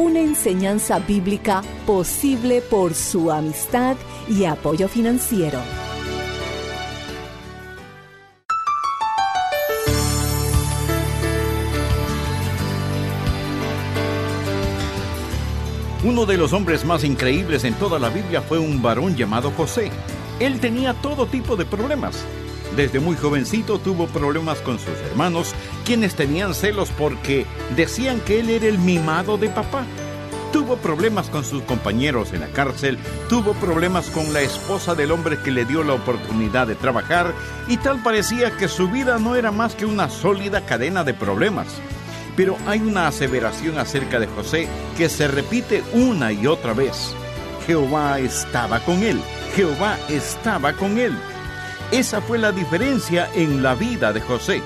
una enseñanza bíblica posible por su amistad y apoyo financiero. Uno de los hombres más increíbles en toda la Biblia fue un varón llamado José. Él tenía todo tipo de problemas. Desde muy jovencito tuvo problemas con sus hermanos, quienes tenían celos porque decían que él era el mimado de papá. Tuvo problemas con sus compañeros en la cárcel, tuvo problemas con la esposa del hombre que le dio la oportunidad de trabajar y tal parecía que su vida no era más que una sólida cadena de problemas. Pero hay una aseveración acerca de José que se repite una y otra vez. Jehová estaba con él, Jehová estaba con él. Esa fue la diferencia en la vida de José.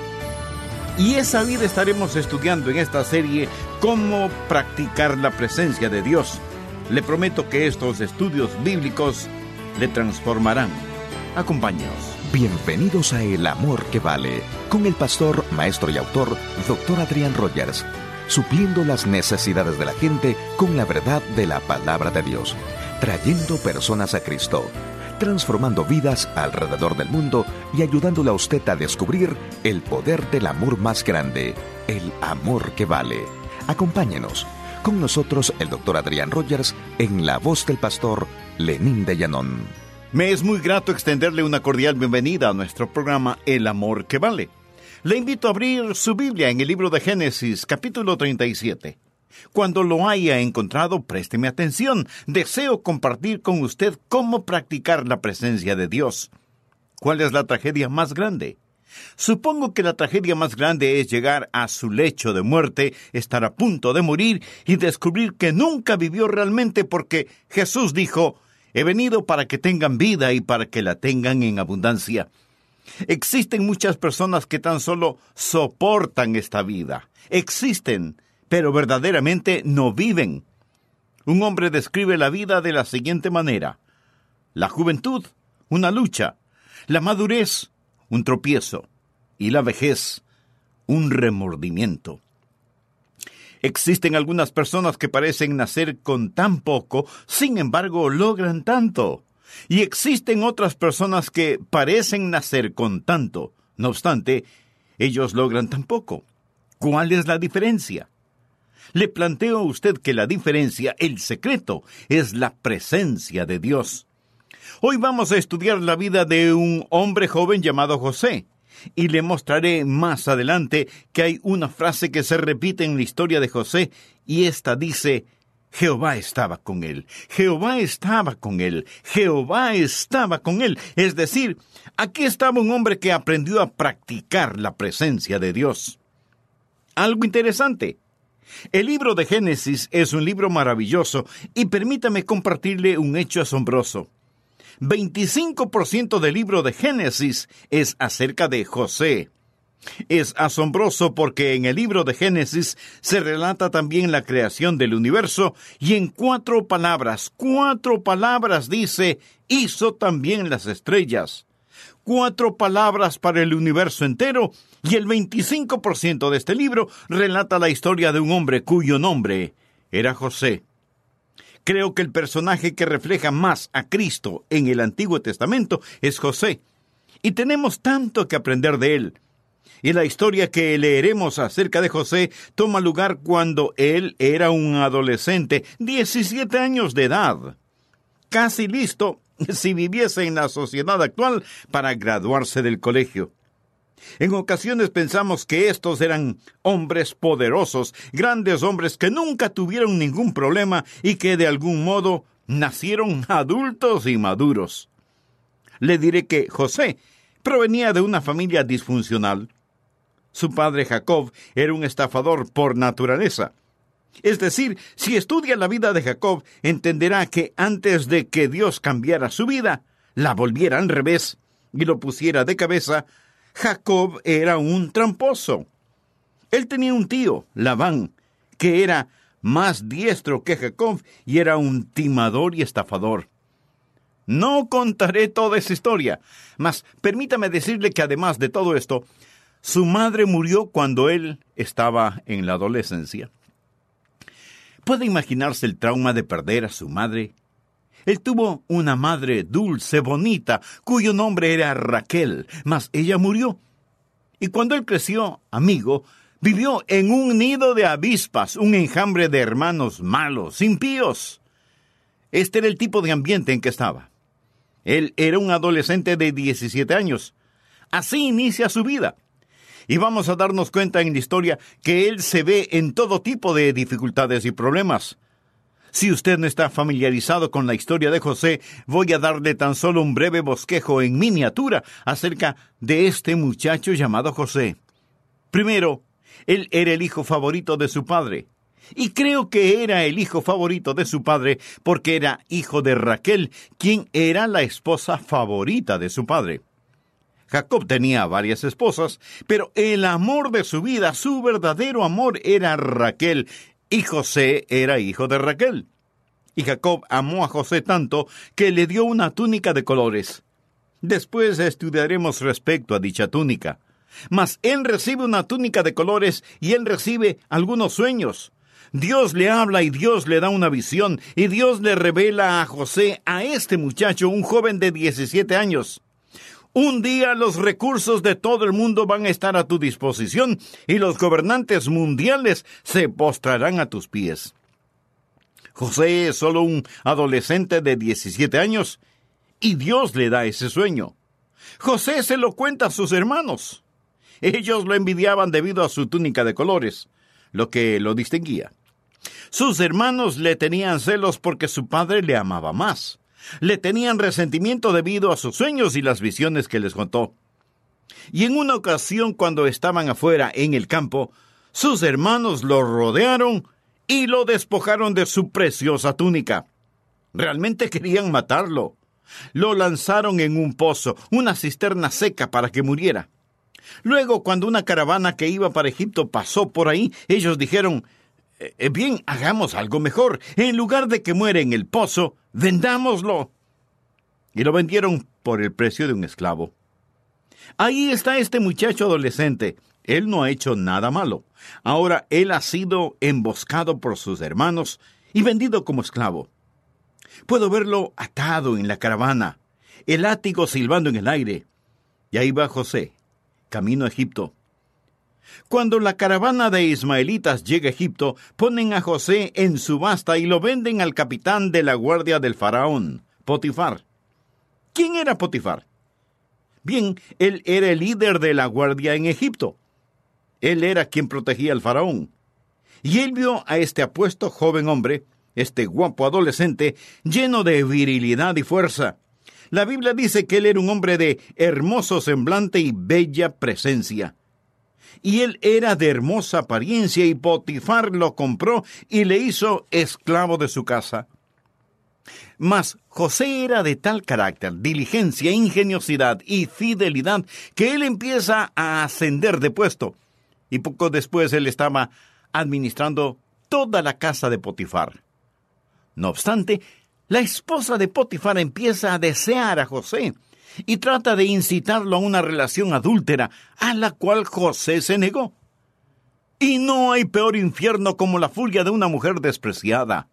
Y esa vida estaremos estudiando en esta serie cómo practicar la presencia de Dios. Le prometo que estos estudios bíblicos le transformarán. Acompáñanos. Bienvenidos a El Amor que Vale, con el pastor, maestro y autor, Dr. Adrián Rogers, supliendo las necesidades de la gente con la verdad de la palabra de Dios, trayendo personas a Cristo transformando vidas alrededor del mundo y ayudándole a usted a descubrir el poder del amor más grande, el amor que vale. Acompáñenos. Con nosotros el doctor Adrián Rogers en la voz del pastor Lenín de Llanón. Me es muy grato extenderle una cordial bienvenida a nuestro programa El amor que vale. Le invito a abrir su Biblia en el libro de Génesis, capítulo 37. Cuando lo haya encontrado, présteme atención. Deseo compartir con usted cómo practicar la presencia de Dios. ¿Cuál es la tragedia más grande? Supongo que la tragedia más grande es llegar a su lecho de muerte, estar a punto de morir y descubrir que nunca vivió realmente porque Jesús dijo, he venido para que tengan vida y para que la tengan en abundancia. Existen muchas personas que tan solo soportan esta vida. Existen, pero verdaderamente no viven. Un hombre describe la vida de la siguiente manera. La juventud, una lucha. La madurez, un tropiezo. Y la vejez, un remordimiento. Existen algunas personas que parecen nacer con tan poco, sin embargo logran tanto. Y existen otras personas que parecen nacer con tanto, no obstante, ellos logran tan poco. ¿Cuál es la diferencia? Le planteo a usted que la diferencia, el secreto, es la presencia de Dios. Hoy vamos a estudiar la vida de un hombre joven llamado José, y le mostraré más adelante que hay una frase que se repite en la historia de José, y esta dice, Jehová estaba con él, Jehová estaba con él, Jehová estaba con él. Es decir, aquí estaba un hombre que aprendió a practicar la presencia de Dios. Algo interesante. El libro de Génesis es un libro maravilloso y permítame compartirle un hecho asombroso. 25% del libro de Génesis es acerca de José. Es asombroso porque en el libro de Génesis se relata también la creación del universo y en cuatro palabras, cuatro palabras dice, hizo también las estrellas. Cuatro palabras para el universo entero y el 25% de este libro relata la historia de un hombre cuyo nombre era José. Creo que el personaje que refleja más a Cristo en el Antiguo Testamento es José. Y tenemos tanto que aprender de él. Y la historia que leeremos acerca de José toma lugar cuando él era un adolescente, 17 años de edad, casi listo si viviese en la sociedad actual para graduarse del colegio. En ocasiones pensamos que estos eran hombres poderosos, grandes hombres que nunca tuvieron ningún problema y que de algún modo nacieron adultos y maduros. Le diré que José provenía de una familia disfuncional. Su padre Jacob era un estafador por naturaleza. Es decir, si estudia la vida de Jacob, entenderá que antes de que Dios cambiara su vida, la volviera al revés y lo pusiera de cabeza, Jacob era un tramposo. Él tenía un tío, Labán, que era más diestro que Jacob y era un timador y estafador. No contaré toda esa historia, mas permítame decirle que además de todo esto, su madre murió cuando él estaba en la adolescencia. ¿Puede imaginarse el trauma de perder a su madre él tuvo una madre dulce, bonita, cuyo nombre era Raquel, mas ella murió. Y cuando él creció, amigo, vivió en un nido de avispas, un enjambre de hermanos malos, impíos. Este era el tipo de ambiente en que estaba. Él era un adolescente de 17 años. Así inicia su vida. Y vamos a darnos cuenta en la historia que él se ve en todo tipo de dificultades y problemas. Si usted no está familiarizado con la historia de José, voy a darle tan solo un breve bosquejo en miniatura acerca de este muchacho llamado José. Primero, él era el hijo favorito de su padre. Y creo que era el hijo favorito de su padre porque era hijo de Raquel, quien era la esposa favorita de su padre. Jacob tenía varias esposas, pero el amor de su vida, su verdadero amor era Raquel, y José era hijo de Raquel. Y Jacob amó a José tanto que le dio una túnica de colores. Después estudiaremos respecto a dicha túnica. Mas él recibe una túnica de colores y él recibe algunos sueños. Dios le habla y Dios le da una visión y Dios le revela a José, a este muchacho, un joven de 17 años. Un día los recursos de todo el mundo van a estar a tu disposición y los gobernantes mundiales se postrarán a tus pies. José es solo un adolescente de 17 años y Dios le da ese sueño. José se lo cuenta a sus hermanos. Ellos lo envidiaban debido a su túnica de colores, lo que lo distinguía. Sus hermanos le tenían celos porque su padre le amaba más le tenían resentimiento debido a sus sueños y las visiones que les contó. Y en una ocasión cuando estaban afuera en el campo, sus hermanos lo rodearon y lo despojaron de su preciosa túnica. Realmente querían matarlo. Lo lanzaron en un pozo, una cisterna seca para que muriera. Luego, cuando una caravana que iba para Egipto pasó por ahí, ellos dijeron eh, Bien, hagamos algo mejor. En lugar de que muera en el pozo, vendámoslo. Y lo vendieron por el precio de un esclavo. Ahí está este muchacho adolescente. Él no ha hecho nada malo. Ahora él ha sido emboscado por sus hermanos y vendido como esclavo. Puedo verlo atado en la caravana, el látigo silbando en el aire. Y ahí va José, camino a Egipto. Cuando la caravana de ismaelitas llega a Egipto, ponen a José en subasta y lo venden al capitán de la guardia del faraón, Potifar. ¿Quién era Potifar? Bien, él era el líder de la guardia en Egipto. Él era quien protegía al faraón. Y él vio a este apuesto joven hombre este guapo adolescente lleno de virilidad y fuerza. La Biblia dice que él era un hombre de hermoso semblante y bella presencia. Y él era de hermosa apariencia y Potifar lo compró y le hizo esclavo de su casa. Mas José era de tal carácter, diligencia, ingeniosidad y fidelidad que él empieza a ascender de puesto. Y poco después él estaba administrando toda la casa de Potifar. No obstante, la esposa de Potifar empieza a desear a José y trata de incitarlo a una relación adúltera, a la cual José se negó. Y no hay peor infierno como la furia de una mujer despreciada.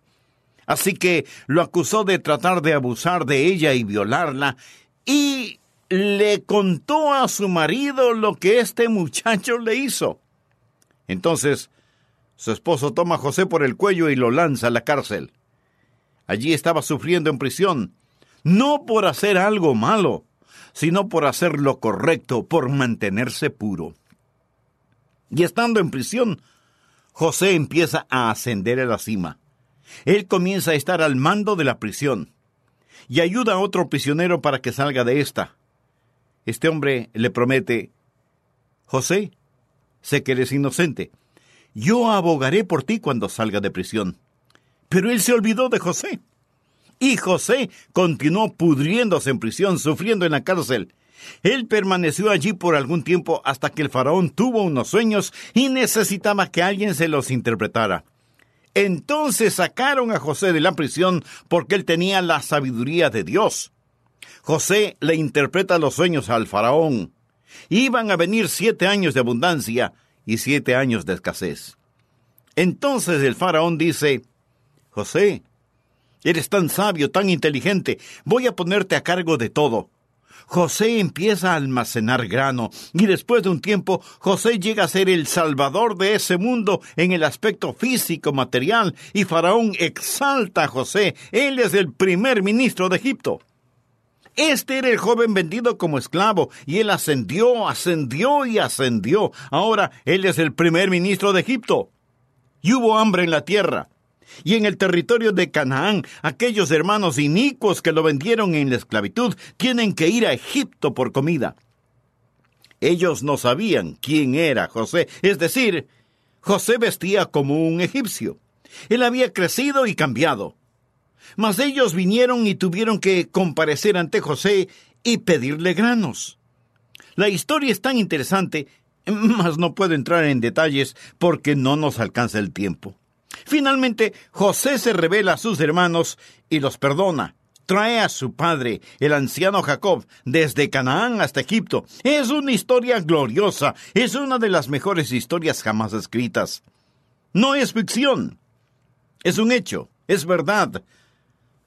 Así que lo acusó de tratar de abusar de ella y violarla, y le contó a su marido lo que este muchacho le hizo. Entonces, su esposo toma a José por el cuello y lo lanza a la cárcel. Allí estaba sufriendo en prisión, no por hacer algo malo, sino por hacer lo correcto, por mantenerse puro. Y estando en prisión, José empieza a ascender a la cima. Él comienza a estar al mando de la prisión y ayuda a otro prisionero para que salga de esta. Este hombre le promete, José, sé que eres inocente. Yo abogaré por ti cuando salga de prisión. Pero él se olvidó de José. Y José continuó pudriéndose en prisión, sufriendo en la cárcel. Él permaneció allí por algún tiempo hasta que el faraón tuvo unos sueños y necesitaba que alguien se los interpretara. Entonces sacaron a José de la prisión porque él tenía la sabiduría de Dios. José le interpreta los sueños al faraón. Iban a venir siete años de abundancia y siete años de escasez. Entonces el faraón dice, José, eres tan sabio, tan inteligente, voy a ponerte a cargo de todo. José empieza a almacenar grano y después de un tiempo José llega a ser el salvador de ese mundo en el aspecto físico material y Faraón exalta a José. Él es el primer ministro de Egipto. Este era el joven vendido como esclavo, y él ascendió, ascendió y ascendió. Ahora él es el primer ministro de Egipto. Y hubo hambre en la tierra y en el territorio de Canaán, aquellos hermanos inicuos que lo vendieron en la esclavitud tienen que ir a Egipto por comida. Ellos no sabían quién era José, es decir, José vestía como un egipcio. Él había crecido y cambiado. Mas ellos vinieron y tuvieron que comparecer ante José y pedirle granos. La historia es tan interesante, mas no puedo entrar en detalles porque no nos alcanza el tiempo. Finalmente, José se revela a sus hermanos y los perdona. Trae a su padre, el anciano Jacob, desde Canaán hasta Egipto. Es una historia gloriosa, es una de las mejores historias jamás escritas. No es ficción, es un hecho, es verdad.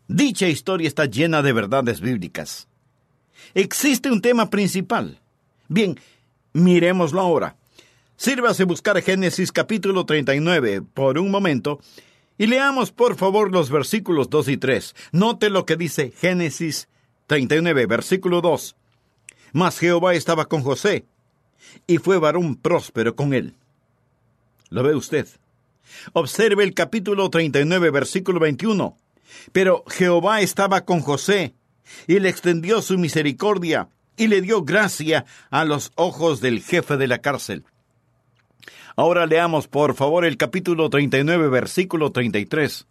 Dicha historia está llena de verdades bíblicas. Existe un tema principal. Bien, miremoslo ahora. Sírvase buscar Génesis capítulo 39 por un momento y leamos por favor los versículos 2 y 3. Note lo que dice Génesis 39, versículo 2. Mas Jehová estaba con José y fue varón próspero con él. ¿Lo ve usted? Observe el capítulo 39, versículo 21. Pero Jehová estaba con José y le extendió su misericordia y le dio gracia a los ojos del jefe de la cárcel. Ahora leamos por favor el capítulo 39, versículo 33.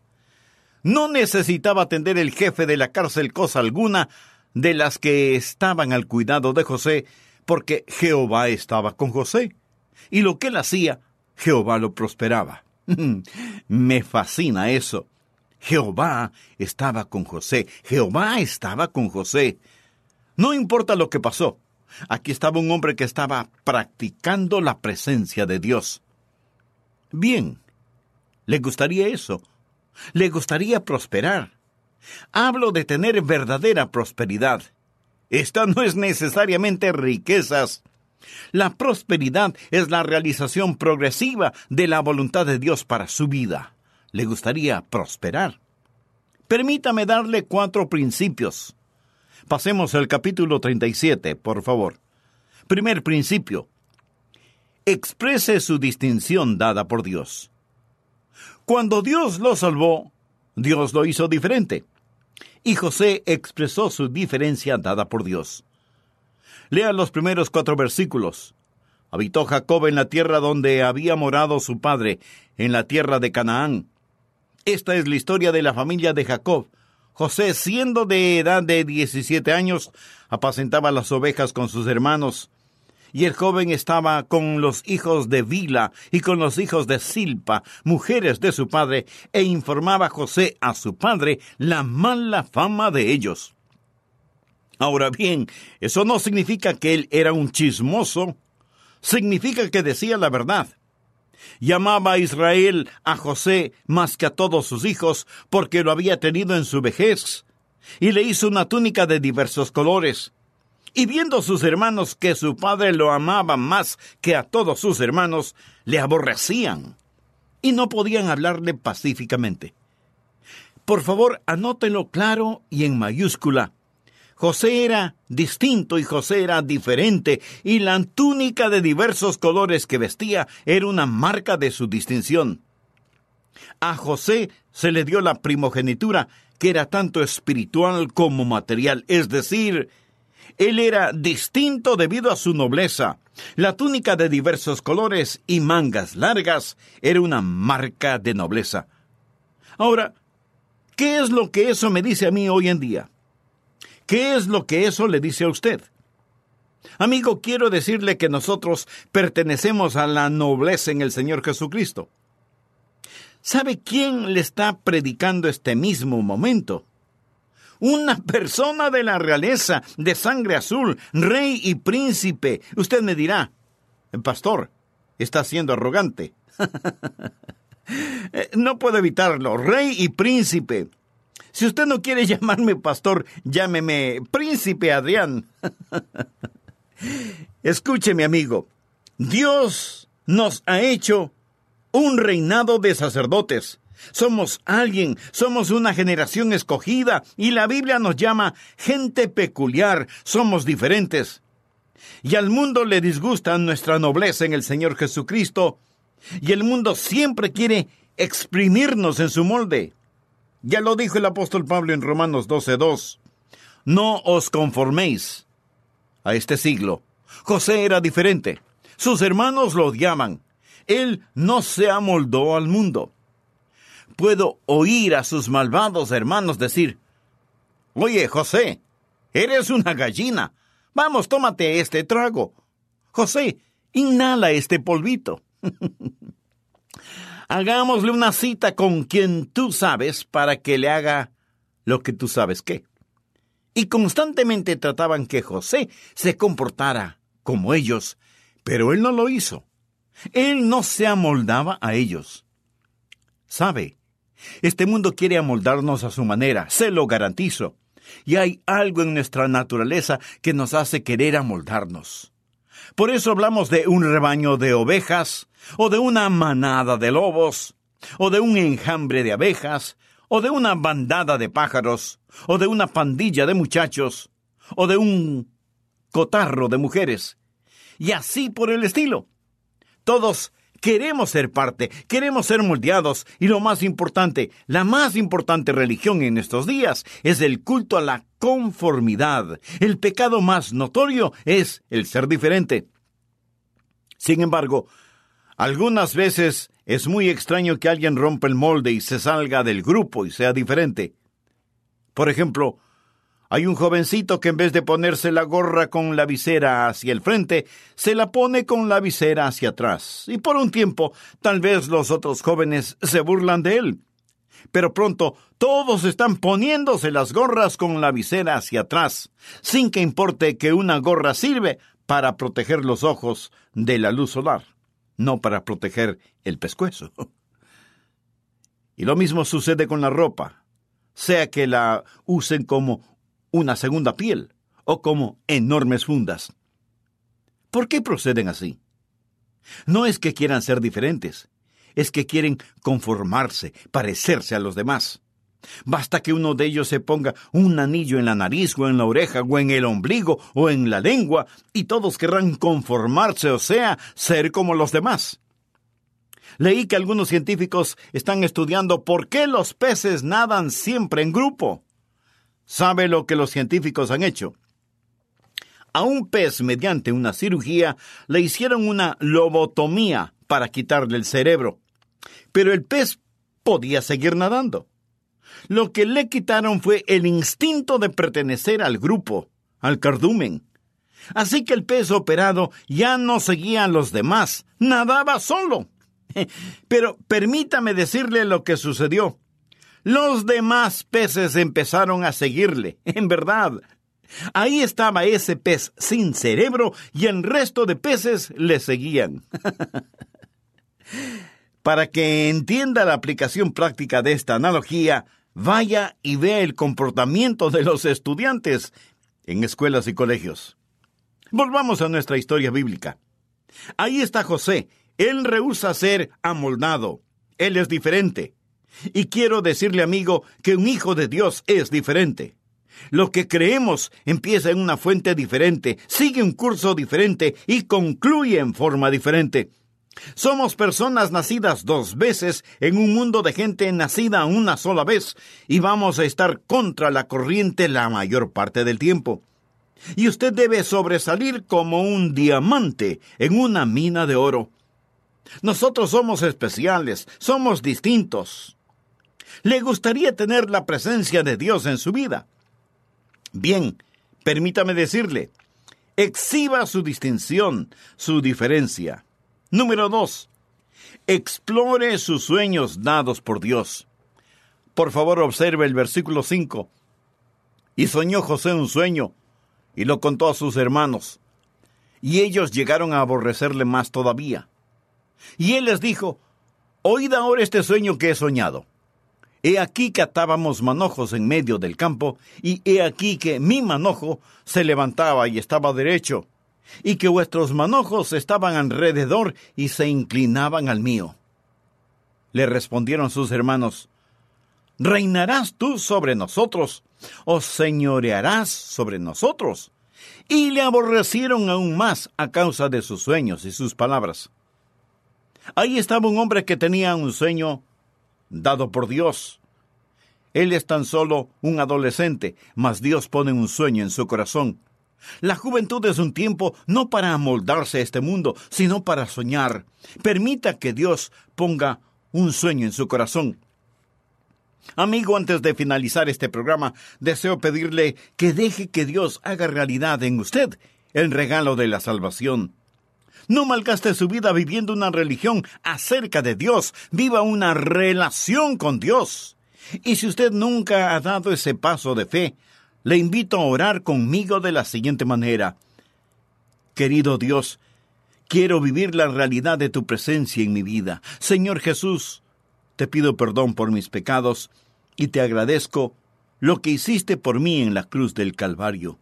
No necesitaba atender el jefe de la cárcel cosa alguna de las que estaban al cuidado de José, porque Jehová estaba con José. Y lo que él hacía, Jehová lo prosperaba. Me fascina eso. Jehová estaba con José. Jehová estaba con José. No importa lo que pasó. Aquí estaba un hombre que estaba practicando la presencia de Dios. Bien, ¿le gustaría eso? ¿Le gustaría prosperar? Hablo de tener verdadera prosperidad. Esta no es necesariamente riquezas. La prosperidad es la realización progresiva de la voluntad de Dios para su vida. ¿Le gustaría prosperar? Permítame darle cuatro principios. Pasemos al capítulo 37, por favor. Primer principio. Exprese su distinción dada por Dios. Cuando Dios lo salvó, Dios lo hizo diferente. Y José expresó su diferencia dada por Dios. Lea los primeros cuatro versículos. Habitó Jacob en la tierra donde había morado su padre, en la tierra de Canaán. Esta es la historia de la familia de Jacob. José, siendo de edad de 17 años, apacentaba las ovejas con sus hermanos. Y el joven estaba con los hijos de Vila y con los hijos de Silpa, mujeres de su padre, e informaba José a su padre la mala fama de ellos. Ahora bien, eso no significa que él era un chismoso, significa que decía la verdad. Llamaba a Israel a José más que a todos sus hijos, porque lo había tenido en su vejez, y le hizo una túnica de diversos colores. Y viendo sus hermanos que su padre lo amaba más que a todos sus hermanos, le aborrecían, y no podían hablarle pacíficamente. Por favor, anótelo claro y en mayúscula. José era distinto y José era diferente, y la túnica de diversos colores que vestía era una marca de su distinción. A José se le dio la primogenitura, que era tanto espiritual como material, es decir, él era distinto debido a su nobleza. La túnica de diversos colores y mangas largas era una marca de nobleza. Ahora, ¿qué es lo que eso me dice a mí hoy en día? ¿Qué es lo que eso le dice a usted? Amigo, quiero decirle que nosotros pertenecemos a la nobleza en el Señor Jesucristo. ¿Sabe quién le está predicando este mismo momento? Una persona de la realeza, de sangre azul, rey y príncipe. Usted me dirá, pastor, está siendo arrogante. Eh, no puedo evitarlo, rey y príncipe. Si usted no quiere llamarme pastor, llámeme príncipe Adrián. Escúcheme, amigo. Dios nos ha hecho un reinado de sacerdotes. Somos alguien, somos una generación escogida y la Biblia nos llama gente peculiar, somos diferentes. Y al mundo le disgusta nuestra nobleza en el Señor Jesucristo y el mundo siempre quiere exprimirnos en su molde. Ya lo dijo el apóstol Pablo en Romanos 12:2. No os conforméis a este siglo. José era diferente. Sus hermanos lo odiaban. Él no se amoldó al mundo. Puedo oír a sus malvados hermanos decir, Oye, José, eres una gallina. Vamos, tómate este trago. José, inhala este polvito. Hagámosle una cita con quien tú sabes para que le haga lo que tú sabes qué. Y constantemente trataban que José se comportara como ellos, pero él no lo hizo. Él no se amoldaba a ellos. ¿Sabe? Este mundo quiere amoldarnos a su manera, se lo garantizo. Y hay algo en nuestra naturaleza que nos hace querer amoldarnos. Por eso hablamos de un rebaño de ovejas, o de una manada de lobos, o de un enjambre de abejas, o de una bandada de pájaros, o de una pandilla de muchachos, o de un cotarro de mujeres, y así por el estilo. Todos queremos ser parte, queremos ser moldeados, y lo más importante, la más importante religión en estos días es el culto a la conformidad. El pecado más notorio es el ser diferente. Sin embargo, algunas veces es muy extraño que alguien rompa el molde y se salga del grupo y sea diferente. Por ejemplo, hay un jovencito que en vez de ponerse la gorra con la visera hacia el frente, se la pone con la visera hacia atrás. Y por un tiempo, tal vez los otros jóvenes se burlan de él. Pero pronto todos están poniéndose las gorras con la visera hacia atrás, sin que importe que una gorra sirve para proteger los ojos de la luz solar no para proteger el pescuezo. Y lo mismo sucede con la ropa, sea que la usen como una segunda piel o como enormes fundas. ¿Por qué proceden así? No es que quieran ser diferentes, es que quieren conformarse, parecerse a los demás. Basta que uno de ellos se ponga un anillo en la nariz o en la oreja o en el ombligo o en la lengua y todos querrán conformarse, o sea, ser como los demás. Leí que algunos científicos están estudiando por qué los peces nadan siempre en grupo. ¿Sabe lo que los científicos han hecho? A un pez, mediante una cirugía, le hicieron una lobotomía para quitarle el cerebro. Pero el pez podía seguir nadando. Lo que le quitaron fue el instinto de pertenecer al grupo, al cardumen. Así que el pez operado ya no seguía a los demás, nadaba solo. Pero permítame decirle lo que sucedió. Los demás peces empezaron a seguirle, en verdad. Ahí estaba ese pez sin cerebro y el resto de peces le seguían. Para que entienda la aplicación práctica de esta analogía, vaya y vea el comportamiento de los estudiantes en escuelas y colegios. Volvamos a nuestra historia bíblica. Ahí está José. Él rehúsa ser amoldado. Él es diferente. Y quiero decirle, amigo, que un hijo de Dios es diferente. Lo que creemos empieza en una fuente diferente, sigue un curso diferente y concluye en forma diferente. Somos personas nacidas dos veces en un mundo de gente nacida una sola vez y vamos a estar contra la corriente la mayor parte del tiempo. Y usted debe sobresalir como un diamante en una mina de oro. Nosotros somos especiales, somos distintos. ¿Le gustaría tener la presencia de Dios en su vida? Bien, permítame decirle, exhiba su distinción, su diferencia. Número dos, explore sus sueños dados por Dios. Por favor, observe el versículo 5. Y soñó José un sueño, y lo contó a sus hermanos. Y ellos llegaron a aborrecerle más todavía. Y él les dijo, Oíd ahora este sueño que he soñado. He aquí que atábamos manojos en medio del campo, y he aquí que mi manojo se levantaba y estaba derecho, y que vuestros manojos estaban alrededor y se inclinaban al mío. Le respondieron sus hermanos, ¿Reinarás tú sobre nosotros? ¿O señorearás sobre nosotros? Y le aborrecieron aún más a causa de sus sueños y sus palabras. Ahí estaba un hombre que tenía un sueño dado por Dios. Él es tan solo un adolescente, mas Dios pone un sueño en su corazón. La juventud es un tiempo no para amoldarse a este mundo, sino para soñar. Permita que Dios ponga un sueño en su corazón. Amigo, antes de finalizar este programa, deseo pedirle que deje que Dios haga realidad en usted el regalo de la salvación. No malgaste su vida viviendo una religión acerca de Dios. Viva una relación con Dios. Y si usted nunca ha dado ese paso de fe, le invito a orar conmigo de la siguiente manera. Querido Dios, quiero vivir la realidad de tu presencia en mi vida. Señor Jesús, te pido perdón por mis pecados y te agradezco lo que hiciste por mí en la cruz del Calvario.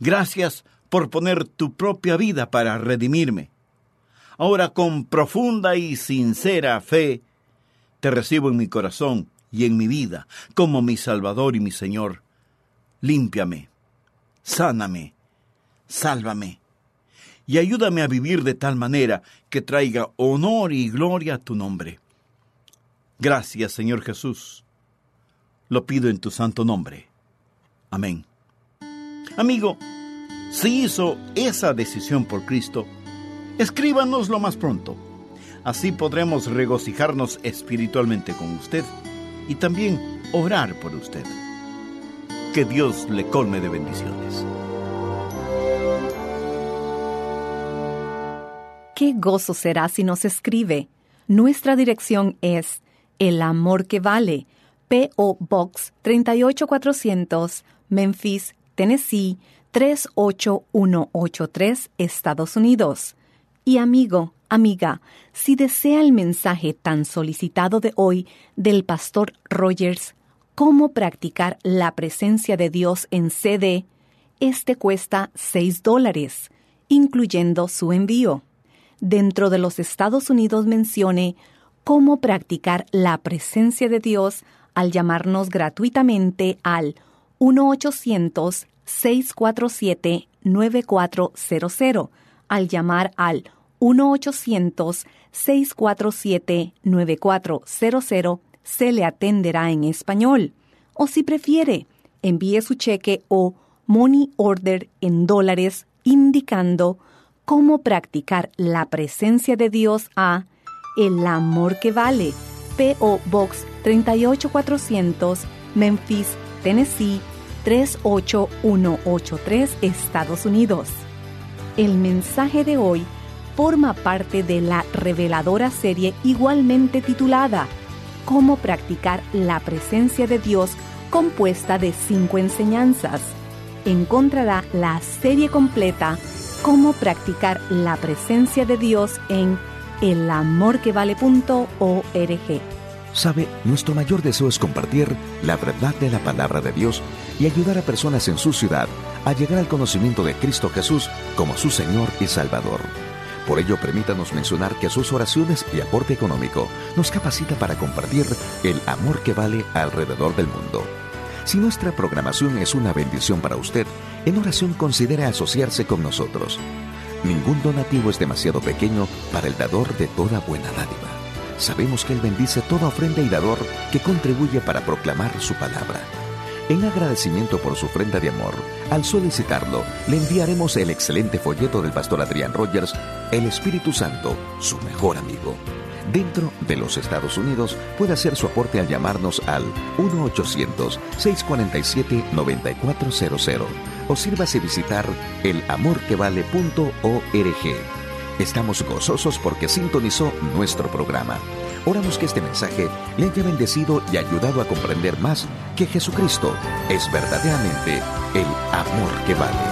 Gracias por poner tu propia vida para redimirme. Ahora con profunda y sincera fe, te recibo en mi corazón y en mi vida como mi Salvador y mi Señor. Límpiame, sáname, sálvame y ayúdame a vivir de tal manera que traiga honor y gloria a tu nombre. Gracias, Señor Jesús. Lo pido en tu santo nombre. Amén. Amigo, si hizo esa decisión por Cristo, escríbanos lo más pronto. Así podremos regocijarnos espiritualmente con usted y también orar por usted. Que Dios le colme de bendiciones. Qué gozo será si nos escribe. Nuestra dirección es El Amor que Vale, P.O. Box 38400, Memphis, Tennessee 38183, Estados Unidos. Y amigo, amiga, si desea el mensaje tan solicitado de hoy del pastor Rogers, cómo practicar la presencia de Dios en CD, este cuesta 6 dólares, incluyendo su envío. Dentro de los Estados Unidos mencione cómo practicar la presencia de Dios al llamarnos gratuitamente al 1-800-647-9400, al llamar al 1-800 647-9400 se le atenderá en español. O si prefiere, envíe su cheque o money order en dólares indicando cómo practicar la presencia de Dios a El Amor que Vale, PO Box 38400, Memphis, Tennessee 38183, Estados Unidos. El mensaje de hoy forma parte de la reveladora serie igualmente titulada Cómo practicar la presencia de Dios compuesta de cinco enseñanzas. Encontrará la serie completa Cómo practicar la presencia de Dios en elamorquevale.org. Sabe, nuestro mayor deseo es compartir la verdad de la palabra de Dios y ayudar a personas en su ciudad a llegar al conocimiento de Cristo Jesús como su Señor y Salvador. Por ello, permítanos mencionar que sus oraciones y aporte económico nos capacita para compartir el amor que vale alrededor del mundo. Si nuestra programación es una bendición para usted, en oración considere asociarse con nosotros. Ningún donativo es demasiado pequeño para el dador de toda buena dádiva. Sabemos que Él bendice toda ofrenda y dador que contribuye para proclamar su palabra. En agradecimiento por su ofrenda de amor, al solicitarlo, le enviaremos el excelente folleto del pastor Adrián Rogers, El Espíritu Santo, su mejor amigo. Dentro de los Estados Unidos puede hacer su aporte al llamarnos al 1-800-647-9400 o sírvase visitar elamorquevale.org. Estamos gozosos porque sintonizó nuestro programa. Oramos que este mensaje le haya bendecido y ayudado a comprender más que Jesucristo es verdaderamente el amor que vale.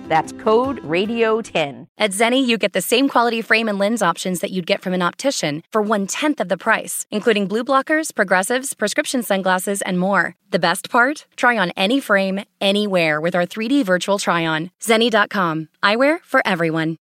That's code RADIO10 at Zenni, you get the same quality frame and lens options that you'd get from an optician for one tenth of the price, including blue blockers, progressives, prescription sunglasses, and more. The best part? Try on any frame, anywhere with our 3D virtual try on. Zenni.com. Eyewear for everyone.